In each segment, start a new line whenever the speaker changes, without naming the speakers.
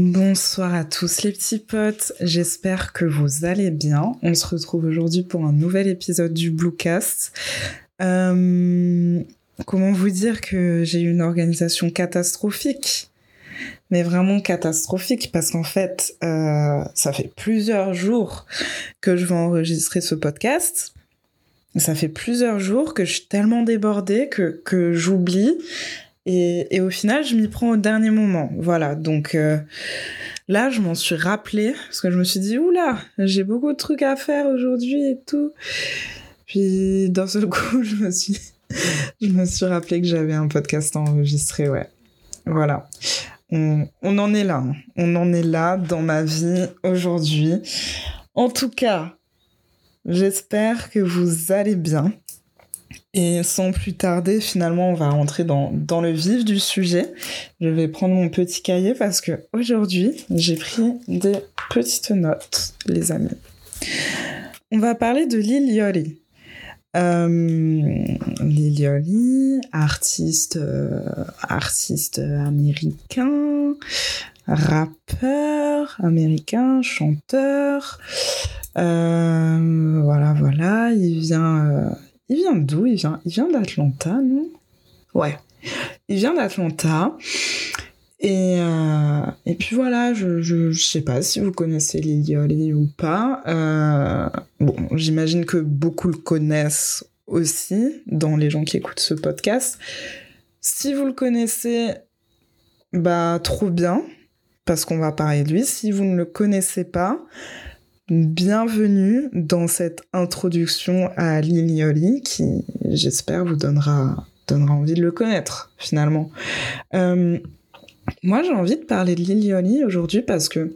Bonsoir à tous les petits potes, j'espère que vous allez bien. On se retrouve aujourd'hui pour un nouvel épisode du Bluecast. Euh, comment vous dire que j'ai eu une organisation catastrophique? Mais vraiment catastrophique parce qu'en fait, euh, ça fait plusieurs jours que je vais enregistrer ce podcast. Ça fait plusieurs jours que je suis tellement débordée que, que j'oublie. Et, au final, je m'y prends au dernier moment. Voilà, donc euh, là, je m'en suis rappelée parce que je me suis dit, oula, j'ai beaucoup de trucs à faire aujourd'hui et tout. Puis d'un seul coup, je me suis, je me suis rappelé que j'avais un podcast enregistré, ouais. Voilà. On, en est là. On en est là dans ma vie aujourd'hui. En tout cas, j'espère que vous allez bien. Et sans plus tarder, finalement, on va rentrer dans, le vif du sujet. Je vais prendre mon petit cahier parce que aujourd'hui, j'ai pris des petites notes, les amis. On va parler de Lil Yachty. Euh, euh, artiste américain, rappeur américain, chanteur. Euh, voilà, voilà. Il vient, il vient d'où? Il vient, il vient d'Atlanta, non? Ouais. Il vient d'Atlanta. Et, euh, et puis voilà, je, je, je sais pas si vous connaissez Lil Yachty ou pas. Euh, bon, j'imagine que beaucoup le connaissent aussi dans les gens qui écoutent ce podcast. Si vous le connaissez, bah trop bien, parce qu'on va parler de lui. Si vous ne le connaissez pas, bienvenue dans cette introduction à Lil Yachty qui, j'espère, vous donnera, donnera envie de le connaître finalement. Euh, moi, j'ai envie de parler de Lil Yachty aujourd'hui parce que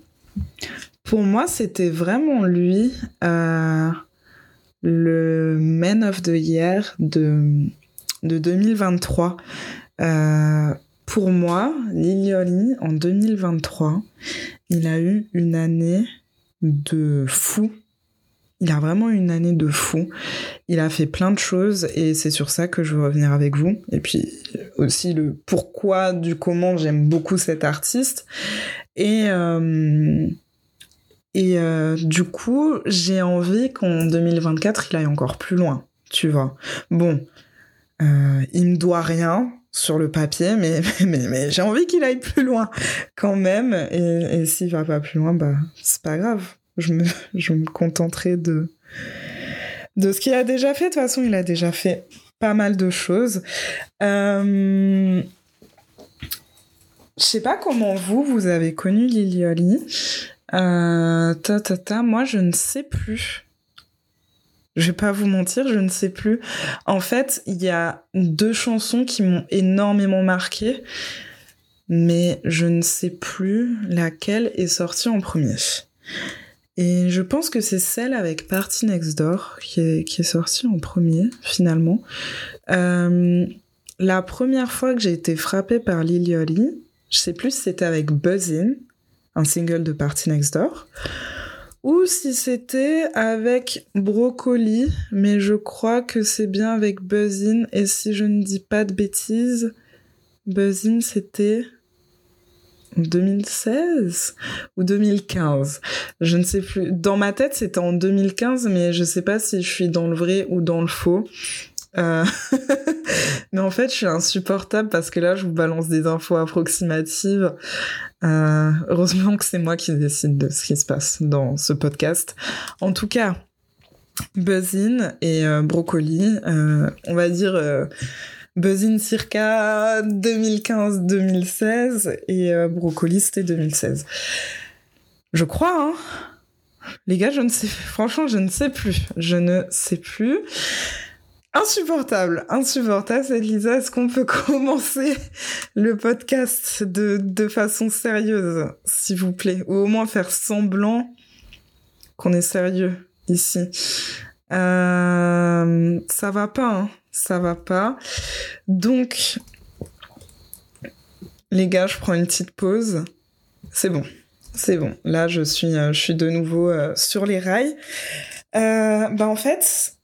pour moi, c'était vraiment lui euh, le Man of the Year de, de 2023. Euh, pour moi, Lil Yachty, en 2023, il a eu une année de fou. Il a vraiment une année de fou. Il a fait plein de choses et c'est sur ça que je veux revenir avec vous. Et puis aussi le pourquoi du comment j'aime beaucoup cet artiste. Et, euh, et euh, du coup, j'ai envie qu'en 2024, il aille encore plus loin, tu vois. Bon, euh, il me doit rien sur le papier, mais, mais, mais j'ai envie qu'il aille plus loin quand même. Et, et s'il va pas plus loin, bah, c'est pas grave. Je me, je contenterai de, de ce qu'il a déjà fait. De toute façon, il a déjà fait pas mal de choses. Euh... Je sais pas comment vous, vous avez connu Lil Yachty. Euh, ta, moi, je ne sais plus. Je vais pas vous mentir, je ne sais plus. En fait, il y a deux chansons qui m'ont énormément marqué, mais je ne sais plus laquelle est sortie en premier. Et je pense que c'est celle avec Party Next Door qui est, sortie en premier, finalement. Euh, la première fois que j'ai été frappée par Lil Yachty, je sais plus si c'était avec Buzzin, un single de Party Next Door, ou si c'était avec Brocoli, mais je crois que c'est bien avec Buzzin, et si je ne dis pas de bêtises, Buzzin c'était en 2016 ou 2015. Je ne sais plus. Dans ma tête, c'était en 2015, mais je sais pas si je suis dans le vrai ou dans le faux. Euh... mais en fait, je suis insupportable parce que là, je vous balance des infos approximatives. Euh... Heureusement que c'est moi qui décide de ce qui se passe dans ce podcast. En tout cas, Buzzin et euh, Brocoli, on va dire Buzzin circa 2015-2016 et Brocoli c'était 2016. Je crois, hein. Les gars, je ne sais, franchement, je ne sais plus. Je ne sais plus. Insupportable, insupportable, cette. Est-ce qu'on peut commencer le podcast de, de façon sérieuse, s'il vous plaît? Ou au moins faire semblant qu'on est sérieux ici. Euh, ça va pas, hein. Ça va pas. Donc, les gars, je prends une petite pause. C'est bon. C'est bon. Là, je suis, euh, je suis de nouveau euh, sur les rails. Euh, bah, en fait,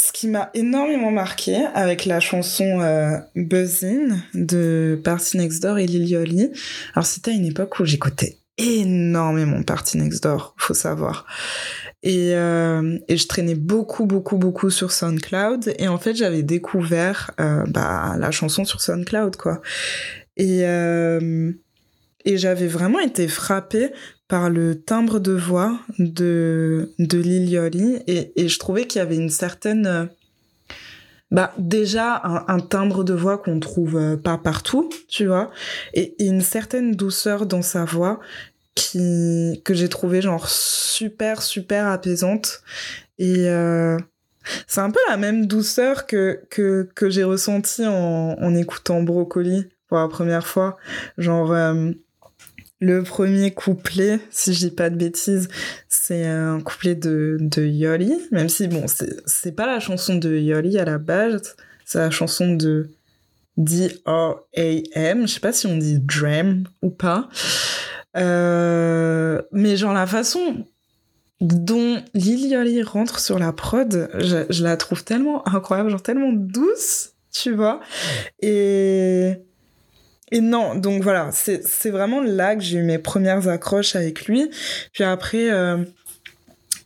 ce qui m'a énormément marqué avec la chanson euh, Buzzin de Party Next Door et Lil Yachty, alors c'était à une époque où j'écoutais énormément Party Next Door, faut savoir. Et, euh, je traînais beaucoup, beaucoup, beaucoup sur SoundCloud. Et en fait, j'avais découvert euh, bah, la chanson sur SoundCloud, quoi. Et, euh, et j'avais vraiment été frappée par le timbre de voix de, de Lilioli. Et, et je trouvais qu'il y avait une certaine... euh, Bah, déjà, un, timbre de voix qu'on trouve euh, pas partout, tu vois. Et, une certaine douceur dans sa voix qui que j'ai trouvé genre super super apaisante et euh, c'est un peu la même douceur que que que j'ai ressenti en en écoutant Brocoli pour la première fois genre le premier couplet, si je dis pas de bêtises, c'est un couplet de, de Yoli, même si bon, c'est, pas la chanson de Yoli à la base, c'est la chanson de D-R-A-M, je sais pas si on dit Dram ou pas. Euh, mais genre la façon dont Lil Yoli rentre sur la prod, je, je la trouve tellement incroyable, genre tellement douce, tu vois. Et, et non, donc voilà, c'est, vraiment là que j'ai eu mes premières accroches avec lui. Puis après, euh,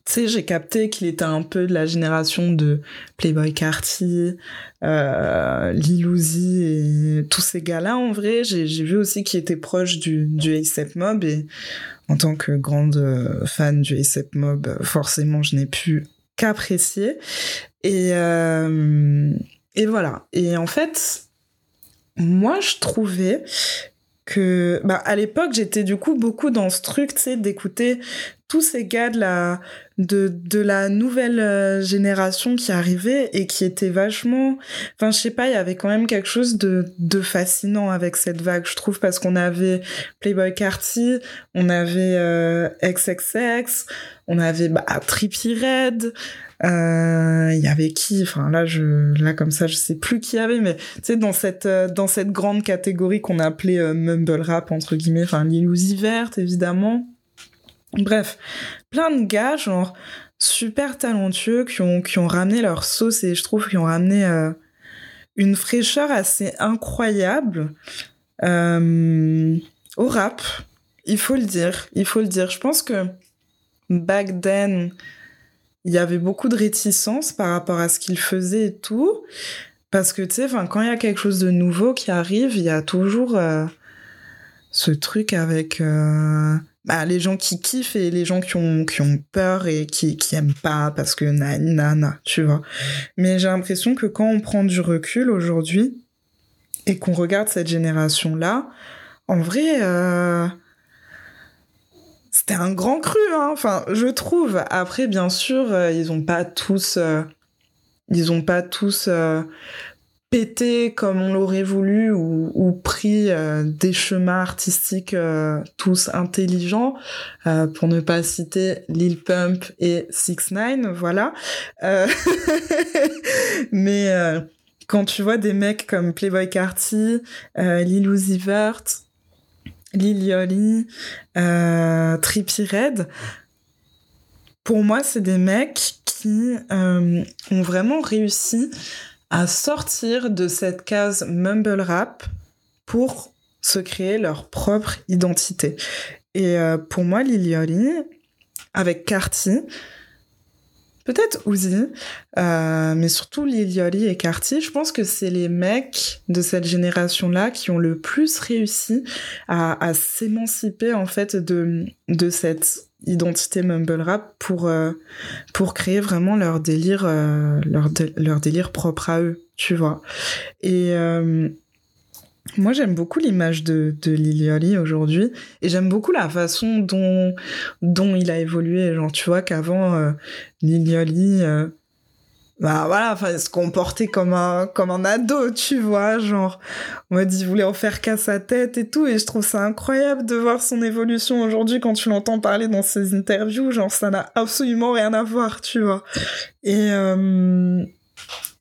tu sais, j'ai capté qu'il était un peu de la génération de Playboy Carty, euh, Lil Uzi et tous ces gars-là. En vrai, j'ai, vu aussi qu'il était proche du, du A$AP Mob et en tant que grande euh, fan du A$AP Mob, forcément, je n'ai pu qu'apprécier. Et, euh, et voilà. Et en fait, moi, je trouvais que, bah, à l'époque, j'étais du coup beaucoup dans ce truc, tu sais, d'écouter tous ces gars de la, de, de la nouvelle euh, génération qui arrivait et qui était vachement, enfin, je sais pas, il y avait quand même quelque chose de, de fascinant avec cette vague, je trouve, parce qu'on avait Playboy Carty, on avait euh, XXX, on avait, bah, Trippie Red, euh, il y avait qui enfin là je là comme ça je sais plus qui y avait mais tu sais dans cette euh, dans cette grande catégorie qu'on appelait euh, mumble rap entre guillemets enfin Lil Uzi Vert évidemment bref plein de gars genre super talentueux qui ont qui ont ramené leur sauce et je trouve qu'ils ont ramené euh, une fraîcheur assez incroyable euh, au rap il faut le dire il faut le dire je pense que back then il y avait beaucoup de réticence par rapport à ce qu'il faisait et tout. Parce que, tu sais, quand il y a quelque chose de nouveau qui arrive, il y a toujours euh, ce truc avec bah, les gens qui kiffent et les gens qui ont, qui ont peur et qui, qui aiment pas parce que na, na, na, tu vois. Mais j'ai l'impression que quand on prend du recul aujourd'hui et qu'on regarde cette génération-là, en vrai... Euh, c'était un grand cru, hein. Enfin, je trouve. Après, bien sûr, euh, ils ont pas tous, euh, ils ont pas tous pété comme on l'aurait voulu ou, pris euh, des chemins artistiques euh, tous intelligents, euh, pour ne pas citer Lil Pump et Six Nine, voilà. Mais quand tu vois des mecs comme Playboy Carty, Lil Uzi Vert, Lil euh, Trippie Redd, pour moi, c'est des mecs qui ont vraiment réussi à sortir de cette case mumble rap pour se créer leur propre identité. Et euh, pour moi, Lil Yachty, avec Carty, peut-être Uzi, euh, mais surtout Lil Yachty et Carty, je pense que c'est les mecs de cette génération-là qui ont le plus réussi à, à s'émanciper en fait de, de cette identité mumble rap pour euh, pour créer vraiment leur délire euh, leur leur délire propre à eux tu vois. Et euh, moi j'aime beaucoup l'image de de Lil Yachty aujourd'hui et j'aime beaucoup la façon dont dont il a évolué. Genre tu vois qu'avant Lil Yachty euh, bah voilà enfin se comportait comme un comme un ado tu vois genre on m'a dit il voulait en faire qu'à sa tête et tout et je trouve ça incroyable de voir son évolution aujourd'hui quand tu l'entends parler dans ses interviews genre ça n'a absolument rien à voir tu vois. Et euh,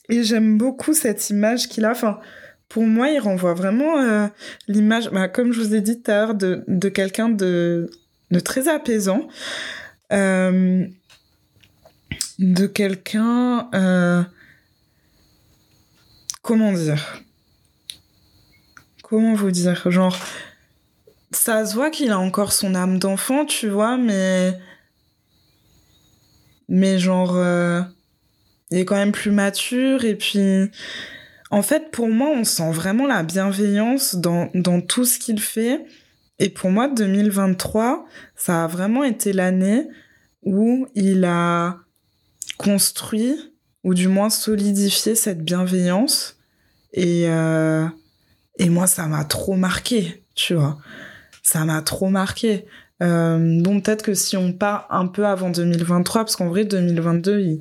et j'aime beaucoup cette image qu'il a enfin pour moi il renvoie vraiment euh, l'image bah, comme je vous ai dit tout à l'heure de de quelqu'un de de très apaisant. Euh, de quelqu'un euh, comment dire? Comment vous dire? Genre ça se voit qu'il a encore son âme d'enfant, tu vois, mais. Mais genre. Euh, il est quand même plus mature et puis. En fait, pour moi, on sent vraiment la bienveillance dans, dans tout ce qu'il fait. Et pour moi, 2023, ça a vraiment été l'année où il a construit, ou du moins solidifié cette bienveillance. Et, euh, et moi, ça m'a trop marqué, tu vois. Ça m'a trop marqué. Euh, donc peut-être que si on part un peu avant 2023, parce qu'en vrai 2022, il,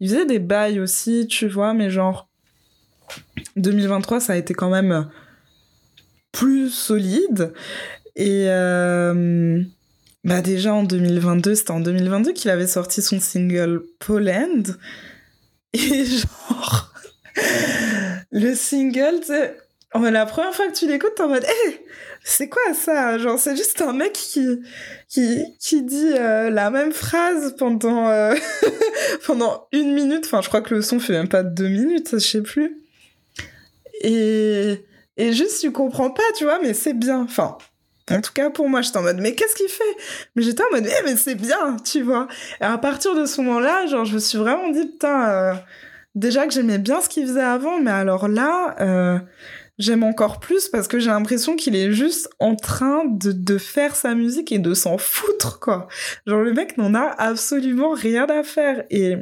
il, faisait des bails aussi, tu vois, mais genre 2023, ça a été quand même plus solide. Et euh, bah déjà en 2022, c'était en 2022 qu'il avait sorti son single Poland. Et genre, le single, tu la première fois que tu l'écoutes, t'es en mode, hé, c'est quoi ça? Genre, c'est juste un mec qui, qui, qui dit euh, la même phrase pendant, euh, pendant une minute. Enfin, je crois que le son fait même pas deux minutes, je sais plus. Et, et juste, tu comprends pas, tu vois, mais c'est bien. Enfin, en tout cas, pour moi, j'étais en mode, mais qu'est-ce qu'il fait? Mais j'étais en mode, eh, mais c'est bien, tu vois. Et à partir de ce moment-là, genre, je me suis vraiment dit, putain, euh, déjà que j'aimais bien ce qu'il faisait avant, mais alors là, euh, j'aime encore plus parce que j'ai l'impression qu'il est juste en train de, de faire sa musique et de s'en foutre, quoi. Genre, le mec n'en a absolument rien à faire. Et,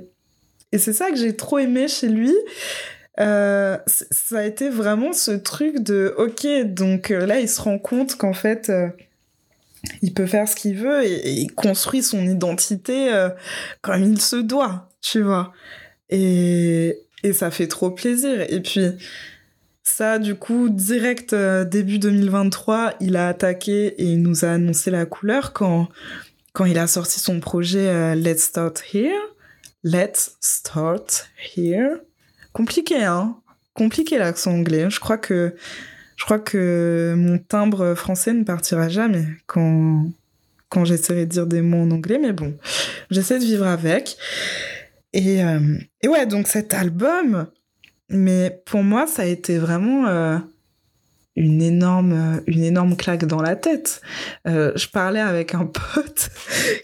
et c'est ça que j'ai trop aimé chez lui. Euh, ça a été vraiment ce truc de ok donc euh, là il se rend compte qu'en fait euh, il peut faire ce qu'il veut et, il construit son identité comme il se doit tu vois. Et, et ça fait trop plaisir. Et puis ça du coup direct début 2023 il a attaqué et il nous a annoncé la couleur quand quand il a sorti son projet Let's Start Here. Let's Start Here Compliqué, hein Compliqué l'accent anglais. Je crois que je crois que mon timbre français ne partira jamais quand quand j'essaierai de dire des mots en anglais, mais bon, j'essaie de vivre avec. Et, euh, et ouais, donc cet album, mais pour moi, ça a été vraiment euh, une énorme, une énorme claque dans la tête. Euh, je parlais avec un pote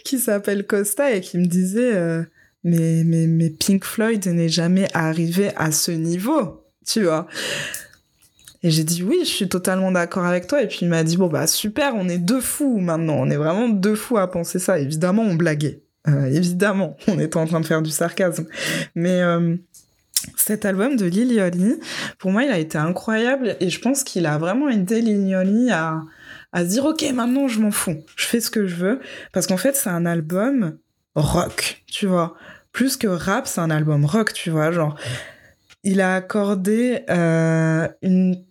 qui s'appelle Costa et qui me disait mais, mais, mais Pink Floyd n'est jamais arrivé à ce niveau, tu vois. Et j'ai dit oui, je suis totalement d'accord avec toi. Et puis il m'a dit bon bah super, on est deux fous maintenant, on est vraiment deux fous à penser ça. Évidemment, on blaguait, euh, évidemment, on était en train de faire du sarcasme. Mais euh, cet album de Lilioli, pour moi, il a été incroyable et je pense qu'il a vraiment aidé Lilioli à à se dire ok maintenant je m'en fous, je fais ce que je veux parce qu'en fait c'est un album rock, tu vois plus que rap, c'est un album rock, tu vois. Genre, il a accordé euh, une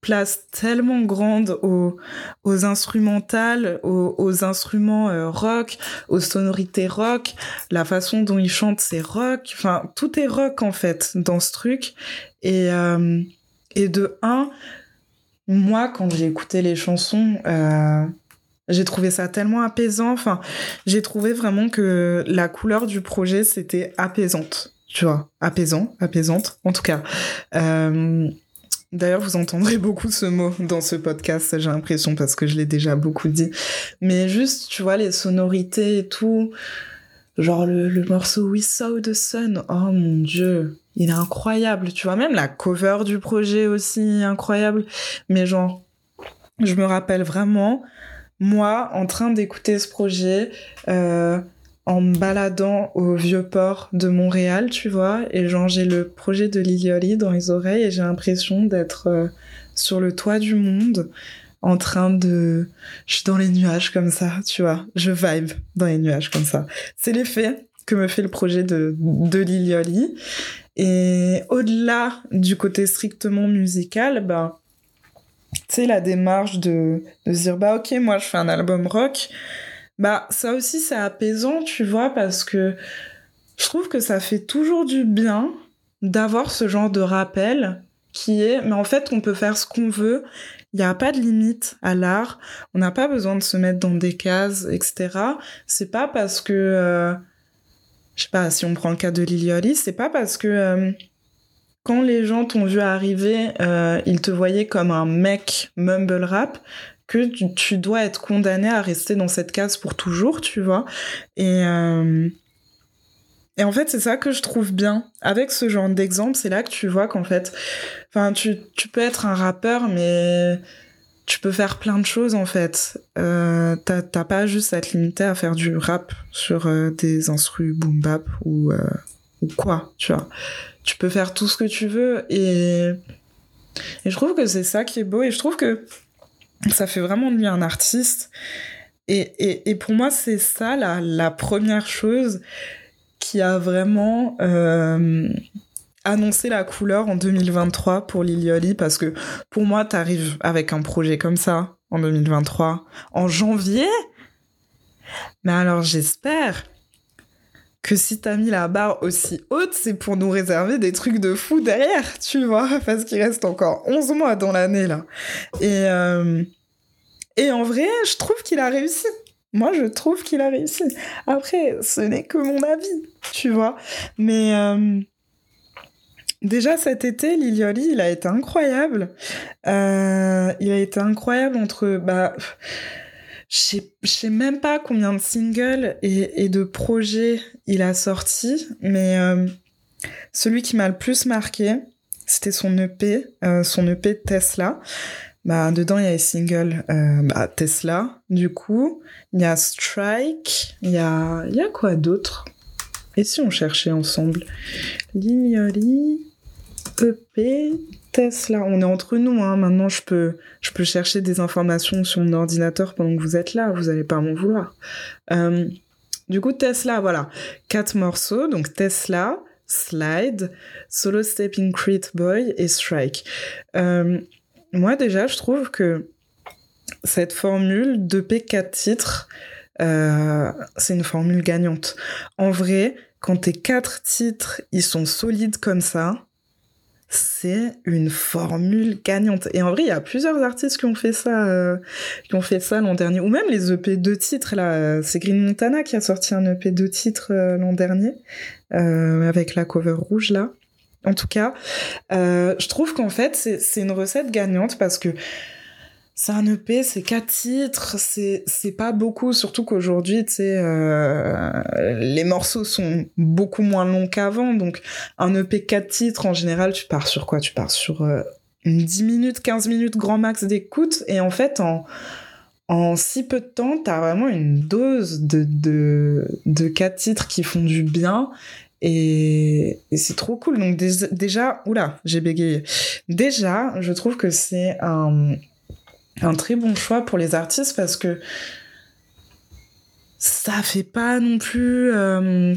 place tellement grande aux, aux instrumentales, aux, instruments euh, rock, aux sonorités rock, la façon dont il chante c'est rock, enfin tout est rock en fait dans ce truc. Et, euh, et de un, moi quand j'ai écouté les chansons, j'ai trouvé ça tellement apaisant. Enfin, j'ai trouvé vraiment que la couleur du projet, c'était apaisante. Tu vois, apaisant, apaisante, en tout cas. Euh, d'ailleurs, vous entendrez beaucoup ce mot dans ce podcast, j'ai l'impression, parce que je l'ai déjà beaucoup dit. Mais juste, tu vois, les sonorités et tout. Genre le, le morceau We Saw the Sun. Oh mon dieu. Il est incroyable. Tu vois, même la cover du projet aussi, incroyable. Mais genre, je me rappelle vraiment moi en train d'écouter ce projet euh, en me baladant au vieux port de Montréal, tu vois, et genre j'ai le projet de Lilioli dans les oreilles et j'ai l'impression d'être euh, sur le toit du monde en train de... Je suis dans les nuages comme ça, tu vois, je vibe dans les nuages comme ça. C'est l'effet que me fait le projet de, de Lilioli. Et au-delà du côté strictement musical, ben, tu sais, la démarche de, de se dire, bah ok, moi je fais un album rock, bah ça aussi c'est apaisant, tu vois, parce que je trouve que ça fait toujours du bien d'avoir ce genre de rappel qui est, mais en fait on peut faire ce qu'on veut, il n'y a pas de limite à l'art, on n'a pas besoin de se mettre dans des cases, etc. C'est pas parce que, euh, je sais pas, si on prend le cas de Lilioli, c'est pas parce que... Euh, quand les gens t'ont vu arriver, euh, ils te voyaient comme un mec mumble rap, que tu, dois être condamné à rester dans cette case pour toujours, tu vois. Et, euh, et en fait, c'est ça que je trouve bien. Avec ce genre d'exemple, c'est là que tu vois qu'en fait, enfin, tu, tu peux être un rappeur, mais tu peux faire plein de choses en fait. Euh, T'as pas juste à te limiter à faire du rap sur euh, des instrus boom bap ou, ou quoi, tu vois. Tu peux faire tout ce que tu veux et, et je trouve que c'est ça qui est beau et je trouve que ça fait vraiment de lui un artiste. Et, et, et pour moi, c'est ça la, la première chose qui a vraiment euh, annoncé la couleur en 2023 pour Lilioli parce que pour moi, t'arrives avec un projet comme ça en 2023, en janvier. Mais alors j'espère que si t'as mis la barre aussi haute, c'est pour nous réserver des trucs de fou derrière, tu vois, parce qu'il reste encore 11 mois dans l'année là. Et, euh, et en vrai, je trouve qu'il a réussi. Moi, je trouve qu'il a réussi. Après, ce n'est que mon avis, tu vois. Mais euh, déjà cet été, Lilioli, il a été incroyable. Euh, il a été incroyable entre... Bah, je sais même pas combien de singles et, de projets il a sorti, mais euh, celui qui m'a le plus marqué, c'était son EP, son EP Tesla. Bah, dedans, il y a les singles euh, bah, Tesla, du coup. Il y a Strike. Il y a, y a quoi d'autre? Et si on cherchait ensemble? Lignoli, EP, Tesla. On est entre nous, hein. Maintenant, je peux, je peux chercher des informations sur mon ordinateur pendant que vous êtes là. Vous allez pas m'en vouloir. Euh, du coup, Tesla, voilà. Quatre morceaux. Donc, Tesla, Slide, Solo Stepping Crate Boy et Strike. Euh, moi, déjà, je trouve que cette formule de P4 titres, euh, c'est une formule gagnante. En vrai, quand tes quatre titres, ils sont solides comme ça, c'est une formule gagnante. Et en vrai, il y a plusieurs artistes qui ont fait ça, euh, qui ont fait ça l'an dernier, ou même les EP de titres là. C'est Green Montana qui a sorti un EP de titres euh, l'an dernier avec la cover rouge là. En tout cas, euh, je trouve qu'en fait, c'est une recette gagnante parce que c'est un EP, c'est quatre titres, c'est pas beaucoup, surtout qu'aujourd'hui, tu sais, euh, les morceaux sont beaucoup moins longs qu'avant. Donc, un EP quatre titres, en général, tu pars sur quoi? Tu pars sur euh, 10 minutes, 15 minutes grand max d'écoute. Et en fait, en, en si peu de temps, t'as vraiment une dose de, de, de quatre titres qui font du bien et, c'est trop cool. Donc déjà, oula, j'ai bégayé. Déjà, je trouve que c'est un, un très bon choix pour les artistes parce que ça fait pas non plus, euh,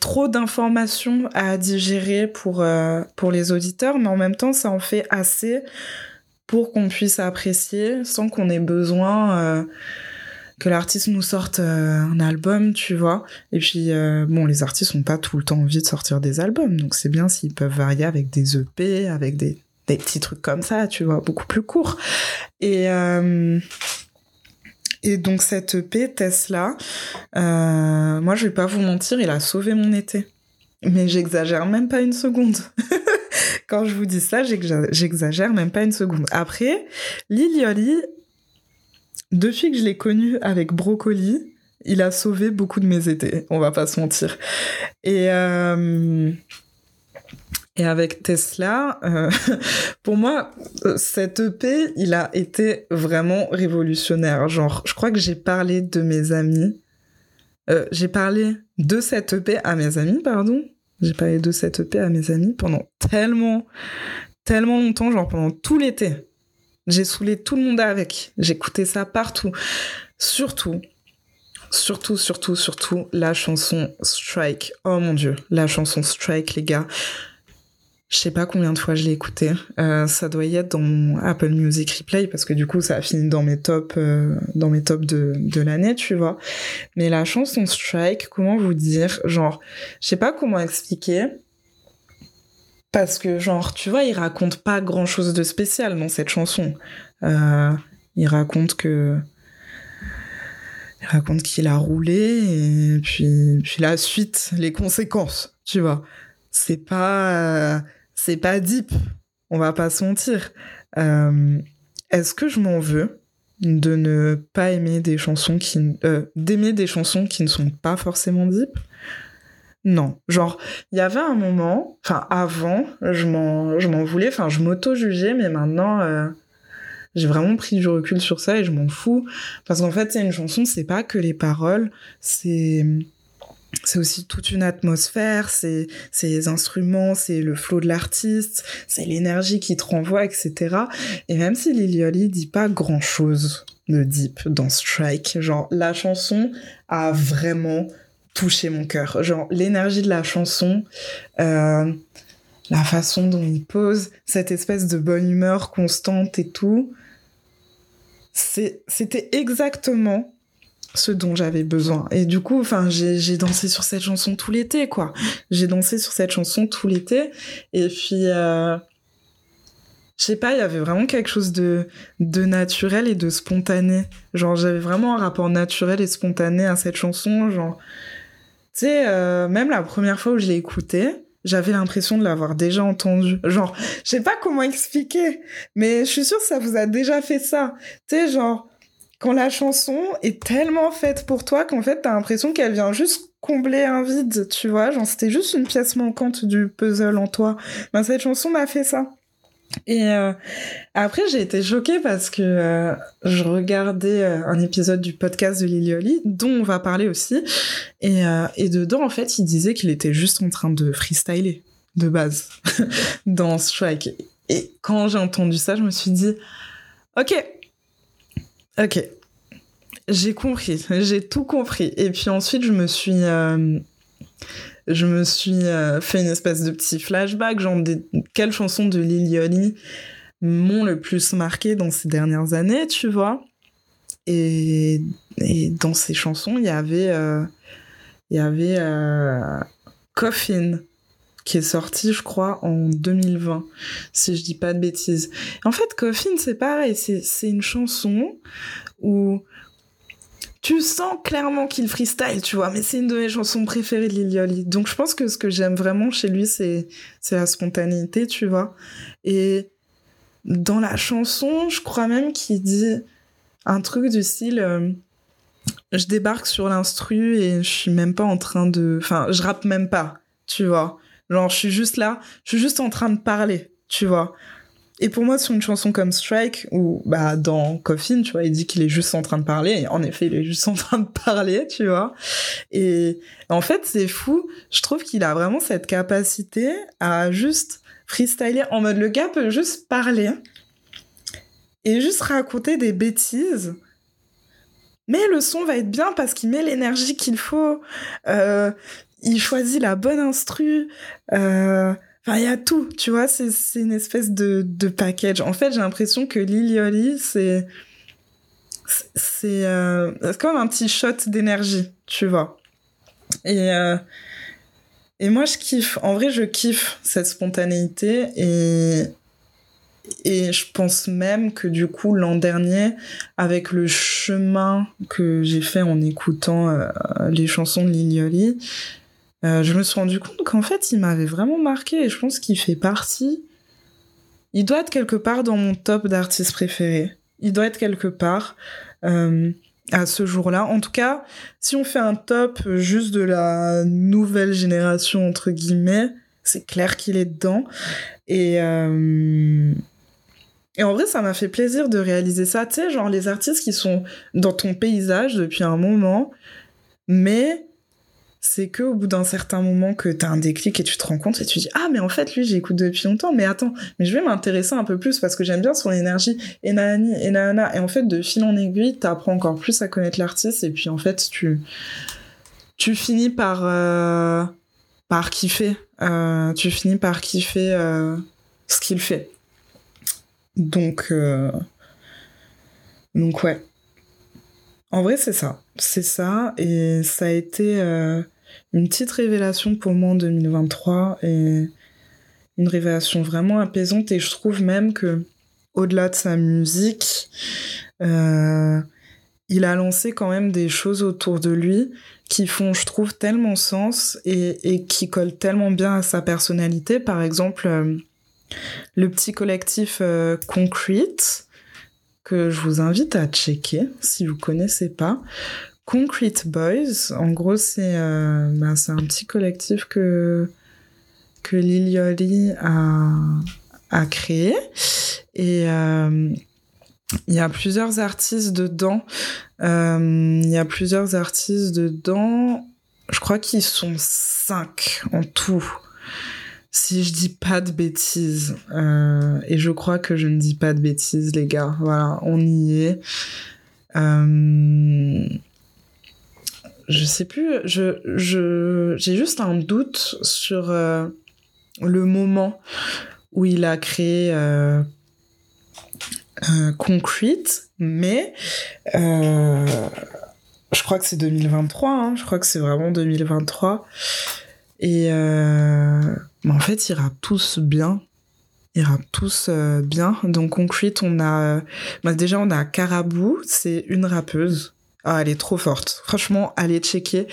trop d'informations à digérer pour, euh, pour les auditeurs, mais en même temps, ça en fait assez pour qu'on puisse apprécier sans qu'on ait besoin euh, que l'artiste nous sorte un album, tu vois. Et puis, bon, les artistes n'ont pas tout le temps envie de sortir des albums, donc c'est bien s'ils peuvent varier avec des EP, avec des, des petits trucs comme ça, tu vois, beaucoup plus courts. Et, euh, et donc, cet EP, Tesla, moi, je vais pas vous mentir, il a sauvé mon été. Mais j'exagère même pas une seconde. Quand je vous dis ça, j'exagère même pas une seconde. Après, Lilioli, depuis que je l'ai connu avec Brocoli, il a sauvé beaucoup de mes étés, on va pas se mentir. Et, euh, et avec Tesla, euh, pour moi, cet EP, il a été vraiment révolutionnaire. Genre, je crois que j'ai parlé de mes amis. Euh, j'ai parlé de cet EP à mes amis, pardon. J'ai parlé de cet EP à mes amis pendant tellement, tellement longtemps, genre pendant tout l'été. J'ai saoulé tout le monde avec. J'écoutais ça partout. Surtout, surtout, surtout, surtout la chanson Strike. Oh mon dieu, la chanson Strike, les gars. Je sais pas combien de fois je l'ai écoutée. Euh, ça doit y être dans mon Apple Music Replay parce que du coup ça a fini dans mes tops, euh, dans mes tops de, de l'année, tu vois. Mais la chanson Strike, comment vous dire, genre, je sais pas comment expliquer. Parce que, genre, tu vois, il raconte pas grand chose de spécial dans cette chanson. Euh, il raconte que. Il raconte qu'il a roulé et puis, puis la suite, les conséquences, tu vois. C'est pas. C'est pas deep. On va pas se mentir. Euh, est-ce que je m'en veux de ne pas aimer des chansons qui euh, d'aimer des chansons qui ne sont pas forcément deep? Non genre il y avait un moment enfin avant je m'en je m'en voulais enfin je m'auto jugeais mais maintenant euh, j'ai vraiment pris du recul sur ça et je m'en fous parce qu'en fait c'est une chanson c'est pas que les paroles c'est c'est aussi toute une atmosphère, c'est les instruments, c'est le flow de l'artiste, c'est l'énergie qui te renvoie, etc. Et même si Lilioli dit pas grand chose de deep dans Strike, genre la chanson a vraiment touché mon cœur. Genre l'énergie de la chanson, euh, la façon dont il pose, cette espèce de bonne humeur constante et tout, c'était exactement ce dont j'avais besoin. Et du coup, enfin, j'ai dansé sur cette chanson tout l'été, quoi. J'ai dansé sur cette chanson tout l'été. Et puis, euh, je sais pas, il y avait vraiment quelque chose de, de naturel et de spontané. Genre, j'avais vraiment un rapport naturel et spontané à cette chanson. Genre, tu sais, euh, même la première fois où je l'ai écoutée, j'avais l'impression de l'avoir déjà entendue. Genre, je sais pas comment expliquer, mais je suis sûre que ça vous a déjà fait ça. Tu sais, genre, quand la chanson est tellement faite pour toi qu'en fait t'as l'impression qu'elle vient juste combler un vide, tu vois, genre c'était juste une pièce manquante du puzzle en toi. Ben cette chanson m'a fait ça. Et euh, après j'ai été choquée parce que euh, je regardais euh, un épisode du podcast de Lilioli dont on va parler aussi et, et dedans en fait il disait qu'il était juste en train de freestyler de base dans Strike. Et quand j'ai entendu ça je me suis dit ok Ok. J'ai compris, j'ai tout compris. Et puis ensuite, je me suis, euh, euh, fait une espèce de petit flashback, genre des, quelles chansons de Lilioli m'ont le plus marqué dans ces dernières années, tu vois. Et, dans ces chansons, y avait, euh, il y avait Coffin qui est sorti, je crois, en 2020, si je dis pas de bêtises. En fait, Coffin, c'est pareil, c'est une chanson où tu sens clairement qu'il freestyle, tu vois, mais c'est une de mes chansons préférées de Lilioli. Donc je pense que ce que j'aime vraiment chez lui, c'est la spontanéité, tu vois. Et dans la chanson, je crois même qu'il dit un truc du style... Euh, je débarque sur l'instru et je suis même pas en train de... Enfin, je rappe même pas, tu vois. Genre, je suis juste là, je suis juste en train de parler, tu vois. Et pour moi, sur une chanson comme Strike, ou bah dans Coffin, tu vois, il dit qu'il est juste en train de parler. Et en effet, il est juste en train de parler, tu vois. Et en fait, c'est fou. Je trouve qu'il a vraiment cette capacité à juste freestyler en mode le gars peut juste parler et juste raconter des bêtises. Mais le son va être bien parce qu'il met l'énergie qu'il faut. Euh, il choisit la bonne instru. Euh, il y a tout, tu vois, c'est, c'est une espèce de, de package. En fait, j'ai l'impression que Lilioli, c'est, euh, c'est comme un petit shot d'énergie, tu vois. Et, euh, et moi, je kiffe. En vrai, je kiffe cette spontanéité et, et je pense même que du coup, l'an dernier, avec le chemin que j'ai fait en écoutant les chansons de Lilioli, euh, je me suis rendu compte qu'en fait, il m'avait vraiment marqué et je pense qu'il fait partie. Il doit être quelque part dans mon top d'artistes préférés. Il doit être quelque part euh, à ce jour-là. En tout cas, si on fait un top juste de la nouvelle génération, entre guillemets, c'est clair qu'il est dedans. Et, euh, et en vrai, ça m'a fait plaisir de réaliser ça. Tu sais, genre les artistes qui sont dans ton paysage depuis un moment, mais c'est que au bout d'un certain moment que tu as un déclic et tu te rends compte et tu dis ah mais en fait lui j'écoute depuis longtemps mais attends mais je vais m'intéresser un peu plus parce que j'aime bien son énergie et nanani et nanana et en fait de fil en aiguille t'apprends encore plus à connaître l'artiste et puis en fait tu tu finis par euh, par kiffer euh, tu finis par kiffer euh, ce qu'il fait donc donc ouais en vrai, c'est ça. C'est ça. Et ça a été une petite révélation pour moi en 2023 et une révélation vraiment apaisante et je trouve même que au-delà de sa musique, euh, il a lancé quand même des choses autour de lui qui font, je trouve, tellement sens et, qui collent tellement bien à sa personnalité. Par exemple, euh, le petit collectif euh, Concrete, que je vous invite à checker si vous connaissez pas. Concrete Boys, en gros, c'est euh, bah, c'est un petit collectif que, que Lilioli a, a créé. Et euh, il y a plusieurs artistes dedans. Euh, il y a plusieurs artistes dedans. Je crois qu'ils sont cinq en tout. Si je dis pas de bêtises. Et je crois que je ne dis pas de bêtises, les gars. Voilà, on y est. Je sais plus. Je, je, j'ai juste un doute sur euh, le moment où il a créé euh, euh, Concrete, mais je crois que c'est 2023, hein, je crois que c'est vraiment 2023. Et mais en fait, ils rappent tous bien. Ils rappent tous bien. Donc Concrete, on a... Bah, déjà, on a Carabou, c'est une rappeuse. Ah, elle est trop forte. Franchement, allez checker.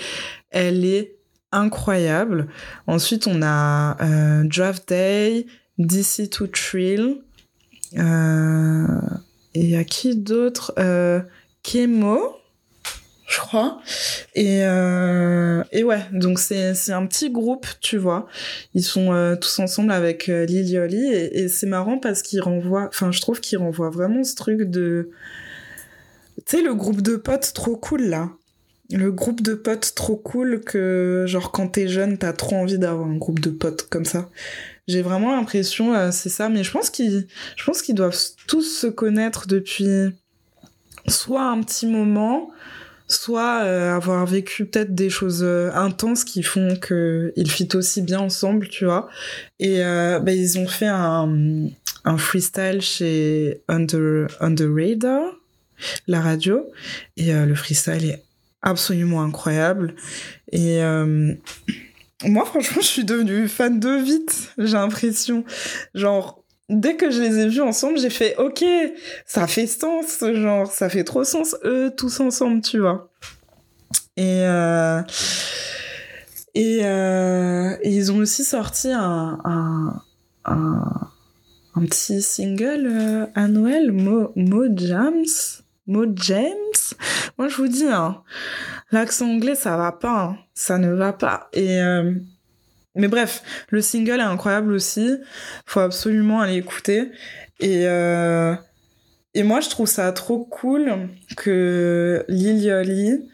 Elle est incroyable. Ensuite, on a euh, Draft Day, DC to Trill. Euh, et a qui d'autre? Euh, je crois. Et, euh, ouais, donc c'est, un petit groupe, tu vois. Ils sont tous ensemble avec Lilioli. Et, et c'est marrant parce qu'ils renvoient... Enfin, je trouve qu'ils renvoient vraiment ce truc de... Tu sais, le groupe de potes trop cool, là. Le groupe de potes trop cool que, genre, quand t'es jeune, t'as trop envie d'avoir un groupe de potes comme ça. J'ai vraiment l'impression, euh, c'est ça. Mais je pense qu'ils, doivent tous se connaître depuis soit un petit moment, soit euh, avoir vécu peut-être des choses euh, intenses qui font qu'ils fit aussi bien ensemble, tu vois. Et euh, bah, ils ont fait un, un freestyle chez Under, Under Radar, la radio. Et euh, le freestyle est absolument incroyable. Et euh, moi, franchement, je suis devenue fan de vite, j'ai l'impression. Genre, dès que je les ai vus ensemble, j'ai fait OK, ça fait sens, genre, ça fait trop sens, eux, tous ensemble, tu vois. Et, euh, et, ils ont aussi sorti un, un, un, petit single à Noël, Mo, Mo Jams. Mo James. Moi, je vous dis, hein, l'accent anglais, ça va pas. hein. Ça ne va pas. Et. euh, mais bref, le single est incroyable aussi. Faut absolument aller écouter. Et, euh, et moi, je trouve ça trop cool que Lilioli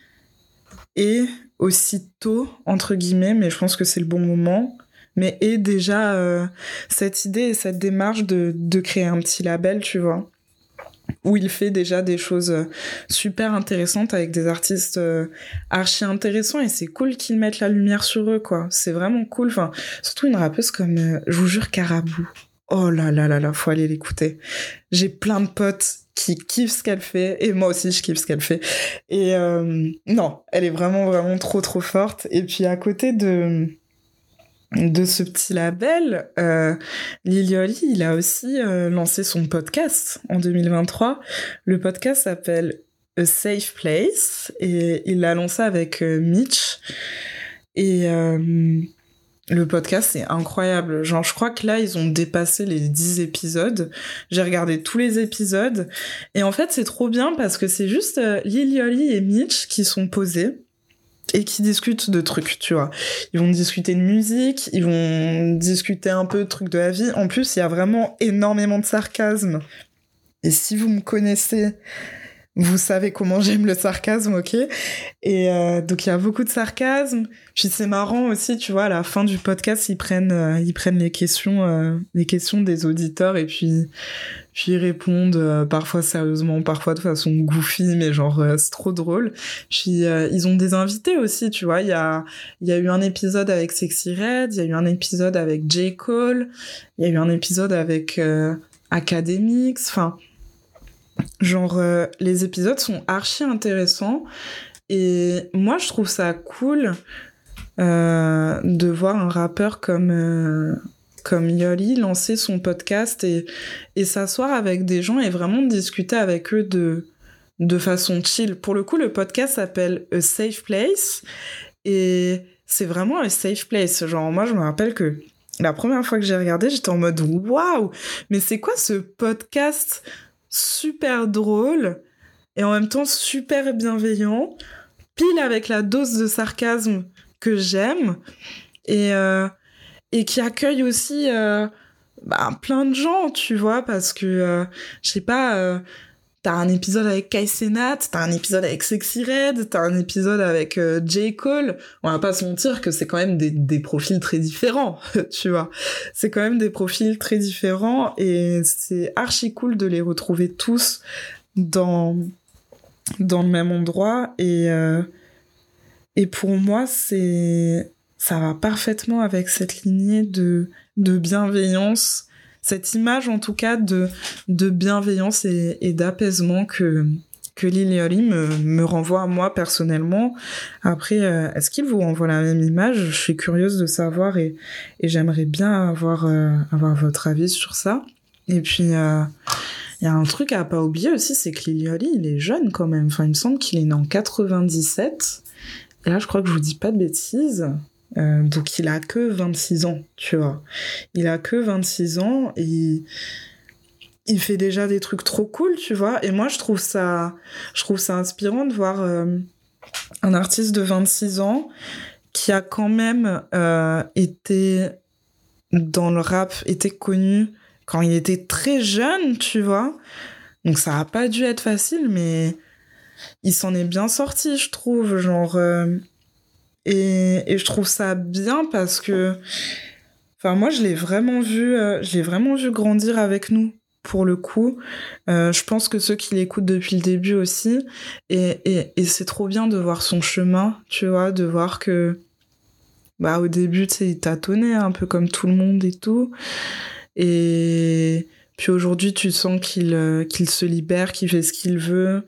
ait aussitôt, entre guillemets, mais je pense que c'est le bon moment, mais ait déjà euh, cette idée et cette démarche de, de créer un petit label, tu vois où il fait déjà des choses euh, super intéressantes avec des artistes euh, archi intéressants et c'est cool qu'ils mettent la lumière sur eux quoi. C'est vraiment cool. Enfin surtout une rappeuse comme euh, je vous jure Carabou. Oh là là là là faut aller l'écouter. J'ai plein de potes qui kiffent ce qu'elle fait et moi aussi je kiffe ce qu'elle fait. Et non elle est vraiment vraiment trop trop forte. Et puis à côté de de ce petit label, euh, Lilioli, il a aussi euh, lancé son podcast en 2023. Le podcast s'appelle A Safe Place et il l'a lancé avec euh, Mitch. Et le podcast, c'est incroyable. Genre, je crois que là, ils ont dépassé les 10 épisodes. J'ai regardé tous les épisodes. Et en fait, c'est trop bien parce que c'est juste Lilioli et Mitch qui sont posés et qui discutent de trucs, tu vois. Ils vont discuter de musique, ils vont discuter un peu de trucs de la vie. En plus, il y a vraiment énormément de sarcasme. Et si vous me connaissez, vous savez comment j'aime le sarcasme, ok? Et euh, donc, il y a beaucoup de sarcasme. Puis c'est marrant aussi, tu vois, à la fin du podcast, ils prennent, euh, ils prennent les questions, euh, les questions des auditeurs et puis, puis ils répondent parfois sérieusement, parfois de façon goofy, mais genre c'est trop drôle. Puis ils ont des invités aussi, tu vois. Il y a, y a eu un épisode avec Sexy Red, il y a eu un épisode avec J Cole, il y a eu un épisode avec Academics. Enfin, genre euh, les épisodes sont archi intéressants et moi je trouve ça cool euh, de voir un rappeur comme euh, Yoli lancer son podcast et, et s'asseoir avec des gens et vraiment discuter avec eux de, de façon chill. Pour le coup, le podcast s'appelle A Safe Place et c'est vraiment un safe place. Genre, moi, je me rappelle que la première fois que j'ai regardé, j'étais en mode waouh, mais c'est quoi ce podcast? Super drôle et en même temps super bienveillant, pile avec la dose de sarcasme que j'aime et, euh, et qui accueille aussi euh, bah, plein de gens, tu vois, parce que, euh, je sais pas, t'as un épisode avec Kai Senat, t'as un épisode avec Sexy Red, t'as un épisode avec J. Cole. On va pas se mentir que c'est quand même des, des profils très différents, tu vois. C'est quand même des profils très différents et c'est archi cool de les retrouver tous dans, dans le même endroit et, et pour moi, c'est ça va parfaitement avec cette lignée de, de bienveillance, cette image en tout cas de, de bienveillance et, d'apaisement que, que Lilioli me, me renvoie à moi personnellement. Après, euh, est-ce qu'il vous renvoie la même image? Je suis curieuse de savoir et, et j'aimerais bien avoir, euh, avoir votre avis sur ça. Et puis, euh, il y a un truc à pas oublier aussi, c'est que Lilioli, il est jeune quand même. Enfin, il me semble qu'il est né en 97. Et là, je crois que je vous dis pas de bêtises. Euh, donc il a que 26 ans, tu vois. Il a que 26 ans et il fait déjà des trucs trop cool, tu vois. Et moi je trouve ça, je trouve ça inspirant de voir euh, un artiste de 26 ans qui a quand même euh, été dans le rap, été connu quand il était très jeune, tu vois. Donc ça a pas dû être facile, mais il s'en est bien sorti, je trouve. Genre, et, et je trouve ça bien parce que, enfin, moi, je l'ai vraiment vu, euh, j'ai vraiment vu grandir avec nous pour le coup. Euh, je pense que ceux qui l'écoutent depuis le début aussi. Et, et, et c'est trop bien de voir son chemin, tu vois, de voir que, bah, au début, tu sais, il tâtonnait un peu comme tout le monde et tout. Et puis aujourd'hui, tu sens qu'il euh, qu'il se libère, qu'il fait ce qu'il veut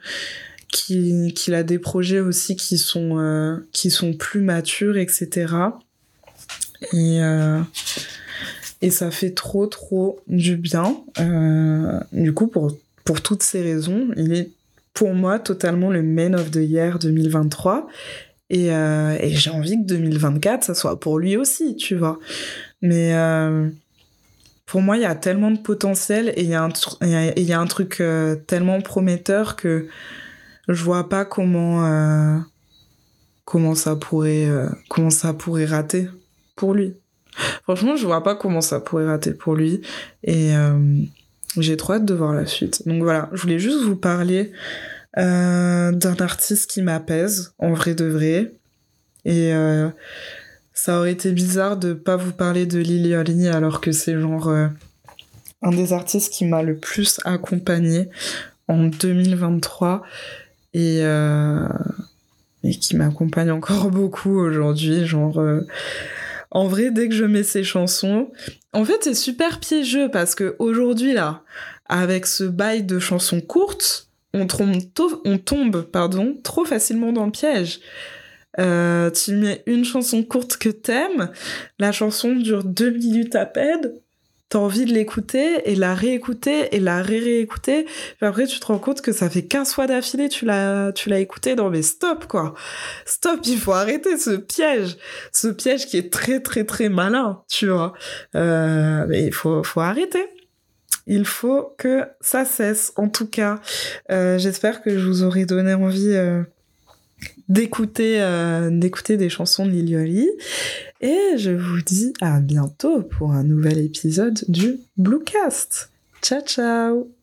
qu'il a des projets aussi qui sont, euh, qui sont plus matures, etc. Et, euh, et ça fait trop, trop du bien. Euh, du coup, pour, pour toutes ces raisons, il est pour moi totalement le main of the year 2023. Et, et j'ai envie que 2024, ça soit pour lui aussi, tu vois. Mais pour moi, il y a tellement de potentiel et il y a un truc tellement prometteur que je vois pas comment euh, comment ça pourrait euh, comment ça pourrait rater pour lui. Franchement, je vois pas comment ça pourrait rater pour lui et euh, j'ai trop hâte de voir la suite. Donc voilà, je voulais juste vous parler d'un artiste qui m'apaise en vrai de vrai et ça aurait été bizarre de pas vous parler de Lily alors que c'est genre un des artistes qui m'a le plus accompagné en 2023 et, euh, et qui m'accompagne encore beaucoup aujourd'hui. Genre, euh, en vrai, dès que je mets ces chansons, en fait, c'est super piégeux parce que aujourd'hui là, avec ce bail de chansons courtes, on tombe, on tombe pardon, trop facilement dans le piège. Euh, tu mets une chanson courte que t'aimes, la chanson dure deux minutes à peine, t'as envie de l'écouter et la réécouter et la ré-réécouter. Puis après, tu te rends compte que ça fait 15 fois d'affilée, tu l'as, tu l'as écouté. Non, mais stop, quoi. Stop, il faut arrêter ce piège. Ce piège qui est très, très, très malin, tu vois. Euh, mais il faut, faut arrêter. Il faut que ça cesse. En tout cas, euh, j'espère que je vous aurai donné envie euh, d'écouter euh, d'écouter des chansons de Lilioli et je vous dis à bientôt pour un nouvel épisode du Bluecast. Ciao ciao